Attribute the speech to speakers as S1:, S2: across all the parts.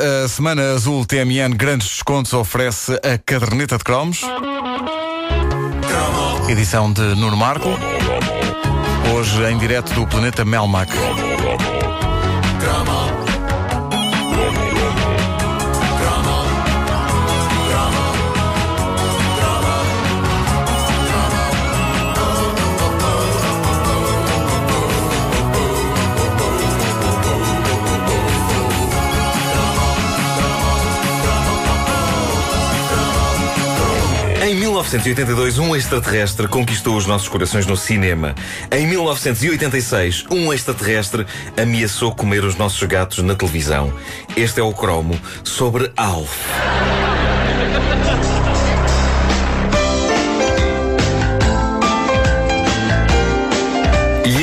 S1: A Semana Azul TMN Grandes Descontos oferece a caderneta de cromos. Edição de Nuno Marco. Hoje em direto do planeta Melmac.
S2: 1982, um extraterrestre conquistou os nossos corações no cinema. Em 1986, um extraterrestre ameaçou comer os nossos gatos na televisão. Este é o cromo sobre Alf.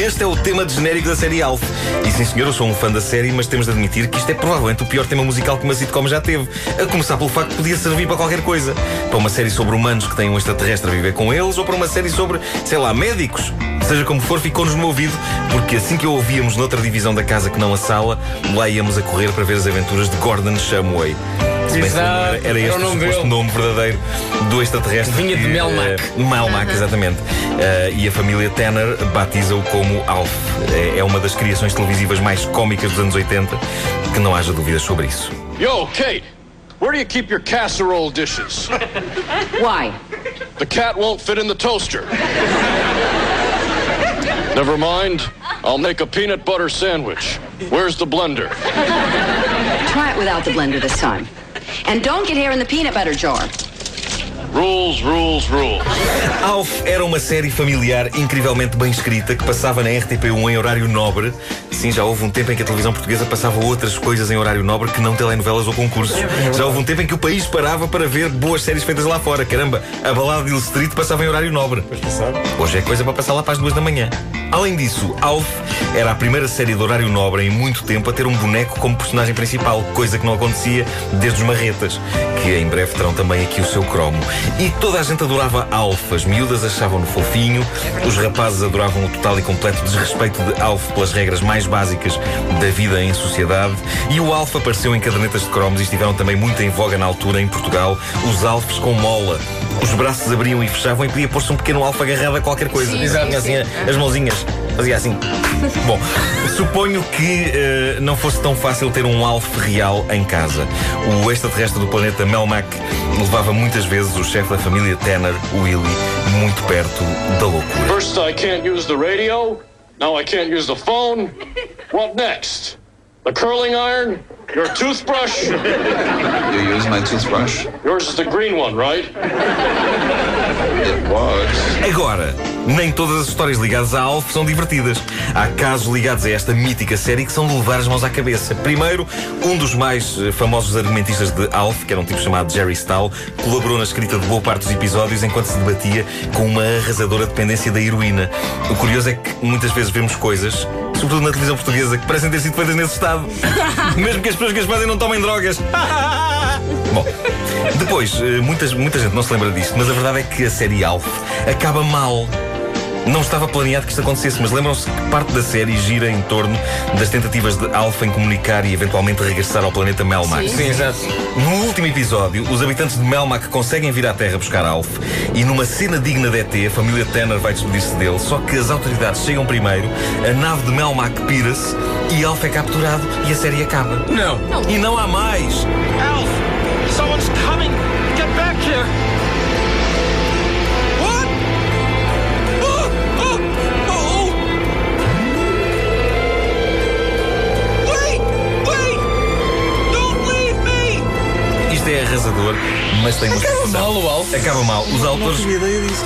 S2: Este é o tema de genérico da série Alf. E sim, senhor, eu sou um fã da série, mas temos de admitir que isto é provavelmente o pior tema musical que uma sitcom já teve. A começar pelo facto que podia servir para qualquer coisa. Para uma série sobre humanos que têm um extraterrestre a viver com eles, ou para uma série sobre, sei lá, médicos. Seja como for, ficou-nos no ouvido, porque assim que o ouvíamos noutra divisão da casa que não a sala, lá íamos a correr para ver as aventuras de Gordon Shumway. Que
S3: Exato,
S2: era, era
S3: era
S2: este
S3: o
S2: suposto
S3: dele.
S2: nome verdadeiro do extraterrestre.
S3: Vinha de Melmac.
S2: eh, Melmac, exatamente. Eh, e a família Tanner batiza-o como Alf. É, é uma das criações televisivas mais cómicas dos anos 80, que não haja dúvidas sobre isso.
S4: Yo, Kate, where do you keep your casserole dishes?
S5: Why?
S4: The cat won't fit in the toaster. Never mind. I'll make a peanut butter sandwich. Where's the blender?
S5: Try it without the blender this time. And don't get hair in the peanut butter jar.
S4: Rules, rules, rules.
S2: Alf era uma série familiar incrivelmente bem escrita que passava na RTP1 em horário nobre. Sim, já houve um tempo em que a televisão portuguesa passava outras coisas em horário nobre que não telenovelas ou concursos. Já houve um tempo em que o país parava para ver boas séries feitas lá fora. Caramba, a balada de Hill Street passava em horário nobre. Hoje é coisa para passar lá para as duas da manhã. Além disso, Alf era a primeira série de horário nobre em muito tempo a ter um boneco como personagem principal, coisa que não acontecia desde os Marretas, que em breve terão também aqui o seu cromo. E toda a gente adorava Alf, as miúdas achavam-no fofinho, os rapazes adoravam o total e completo desrespeito de Alf pelas regras mais básicas da vida em sociedade, e o Alf apareceu em cadernetas de cromos e estiveram também muito em voga na altura em Portugal, os Alfs com mola. Os braços abriam e fechavam e podia pôr-se um pequeno alfa agarrado a qualquer coisa.
S5: Sim,
S2: Exato,
S5: sim,
S2: assim,
S5: sim.
S2: as mãozinhas. Fazia assim. Bom, suponho que eh, não fosse tão fácil ter um Alf real em casa. O extraterrestre do planeta Melmac levava muitas vezes o chefe da família Tanner, Willy, muito perto da loucura.
S4: First, I can't use the radio. Now I can't use the phone. What next? The curling iron? Your toothbrush?
S6: You use my toothbrush?
S4: Yours is the green one, right?
S2: Agora, nem todas as histórias ligadas a Alf são divertidas. Há casos ligados a esta mítica série que são de levar as mãos à cabeça. Primeiro, um dos mais eh, famosos argumentistas de Alf, que era um tipo chamado Jerry Stahl, colaborou na escrita de boa parte dos episódios enquanto se debatia com uma arrasadora dependência da heroína. O curioso é que muitas vezes vemos coisas, sobretudo na televisão portuguesa, que parecem ter sido feitas nesse estado. Mesmo que as pessoas que as fazem não tomem drogas. Bom, depois, eh, muitas, muita gente não se lembra disto, mas a verdade é que a série Alf acaba mal. Não estava planeado que isto acontecesse, mas lembram-se que parte da série gira em torno das tentativas de Alf em comunicar e eventualmente regressar ao planeta Melmac.
S3: Sim, exato.
S2: No último episódio, os habitantes de Melmac conseguem vir à Terra buscar Alf e numa cena digna de ET, a família Tanner vai despedir-se dele, só que as autoridades chegam primeiro, a nave de Melmac pira-se e Alf é capturado e a série acaba.
S3: Não.
S2: E não há mais! É arrasador, mas tem uma
S3: Acaba mal o Alf.
S2: Acaba mal. Os autores.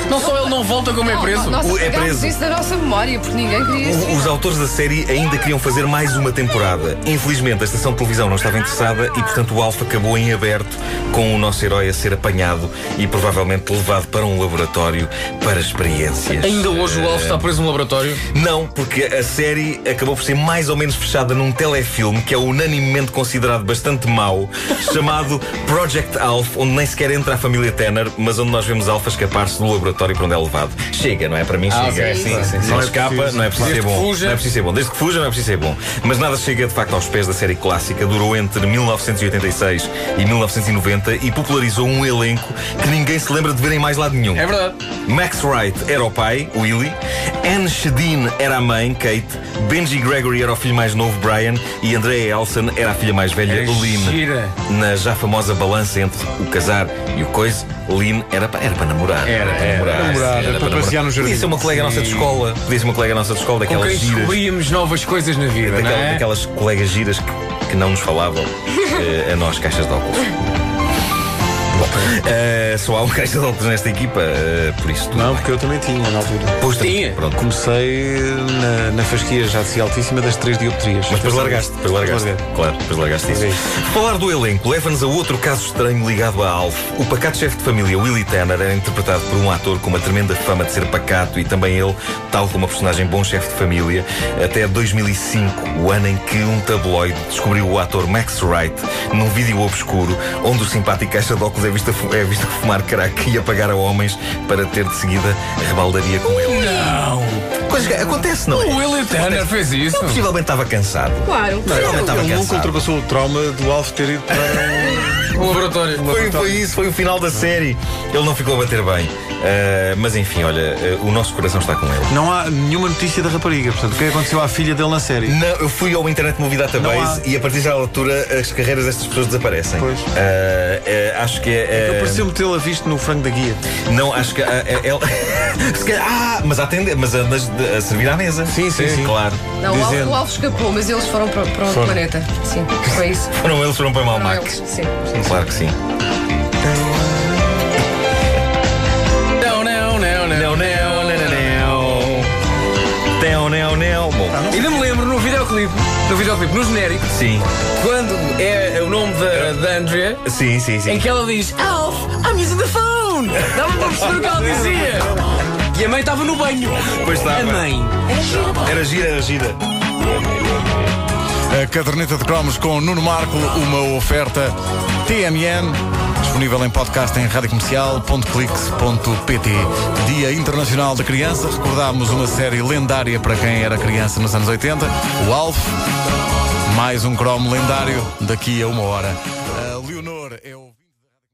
S3: Não só ele não volta como é preso.
S7: Nós
S2: O- é
S7: apagámos
S2: preso.
S7: isso da nossa memória, porque ninguém queria isso.
S2: o- Os autores da série ainda queriam fazer mais uma temporada. Infelizmente, a estação de televisão não estava interessada e, portanto, o Alf acabou em aberto, com o nosso herói a ser apanhado e provavelmente levado para um laboratório para experiências.
S3: Ainda hoje o Alf está preso no laboratório.
S2: Não, porque a série acabou por ser mais ou menos fechada num telefilme que é unanimemente considerado bastante mau, chamado Project Alf, onde nem sequer entra a família Tanner, mas onde nós vemos Alf escapar-se do laboratório para onde é levado. Chega, não é? Para mim
S3: Ah,
S2: chega.
S3: ok, sim, sim, sim.
S2: Não
S3: é
S2: escapa,
S3: preciso.
S2: não é preciso ser
S3: Desde que
S2: bom.
S3: fuja.
S2: Não é preciso ser bom. Desde que fuja, não é preciso ser bom. Mas nada chega de facto aos pés da série clássica. Durou entre 1986 e 1990 e popularizou um elenco que ninguém se lembra de ver em mais lado nenhum.
S3: É verdade.
S2: Max Wright era o pai, Willie. Anne Shedin era a mãe, Kate. Benji Gregory era o filho mais novo, Brian. E Andrea Elson era a filha mais velha,
S3: É
S2: Lynn. Na já famosa balança entre o casar e o coisa, Lynn era para, era para namorar.
S3: Era,
S2: para
S3: era.
S8: Namorar, era para passear no jardim.
S2: Podia ser uma colega nossa de escola. Podia ser uma colega nossa de escola,
S3: Com
S2: daquelas
S3: quem
S2: giras.
S3: descobríamos novas coisas na vida,
S2: Daquela-
S3: é?
S2: Daquelas colegas giras que, que não nos falavam eh, a nós, caixas de óculos. Eh, só há um caixa de óculos nesta equipa, eh, por isso tudo
S8: Não,
S2: bem.
S8: porque eu também tinha na altura.
S2: Pois,
S3: Tinha.
S2: Pronto.
S8: Comecei na, na fasquia já de si altíssima das três dioptrias.
S2: Mas depois largaste, depois largaste.
S8: Larguei.
S2: Claro, depois largaste isso.
S8: Larguei.
S2: Falar do elenco leva-nos a outro caso estranho ligado a Alf. O pacato chefe de família Willie Tanner era interpretado por um ator com uma tremenda fama de ser pacato e também ele, tal como a personagem bom chefe de família, até 2005, o ano em que um tabloide descobriu o ator Max Wright num vídeo obscuro onde o simpático caixa de óculos é visto a, fu- é visto fumar crack e a pagar a homens para ter de seguida rebaldaria com ele.
S3: Não.
S2: Que acontece, não é?
S3: O Willie Tanner fez isso.
S2: Possivelmente estava cansado.
S7: Claro.
S2: Possivelmente estava
S8: Ele nunca
S2: cansado.
S8: ultrapassou o trauma do Alf ter ido para.
S3: O laboratório.
S2: Foi, foi isso, foi o final da série. Ele não ficou a bater bem. Ah, mas enfim, olha, ah, o nosso coração está com ele.
S8: Não há nenhuma notícia da rapariga. Portanto, o que é que aconteceu à filha dele na série?
S2: Não, eu fui ao Internet Movie Database
S8: há.
S2: e a partir da altura as carreiras destas pessoas desaparecem.
S8: Pois.
S2: É, acho que é.
S8: Eu
S2: é-
S8: pareceu-me tê-la visto no frango da guia.
S2: Não, acho que. ela- Se calhar- ah, mas a atender, mas a, a servir à mesa.
S8: Sim, sim, sim.
S2: Claro.
S7: Não, o
S8: Dizendo.
S7: o escapou, mas eles foram para, para outro planeta. Sim, foi isso.
S2: Foram eles, foram para Malmac.
S7: eles, sim.
S2: Claro que sim.
S3: Não, não, não, não.
S2: Não, não, não, não, não. Não, não, não. Bom,
S3: Ainda me lembro no videoclipe, no videoclipe, no genérico,
S2: sim.
S3: quando é o nome da, da Andrea,
S2: Sim, sim, sim.
S3: em que ela diz Alf, I'm using the phone. Dava para perceber o que ela dizia. E a mãe estava no banho.
S2: Pois estava.
S3: A mãe.
S2: Era gira, era gira.
S1: A caderneta de cromos com Nuno Marco, uma oferta TMN, disponível em podcast em radiocomercial.clix.pt. Dia Internacional da Criança, recordámos uma série lendária para quem era criança nos anos 80, o Alf. Mais um cromo lendário daqui a uma hora. A Leonor é.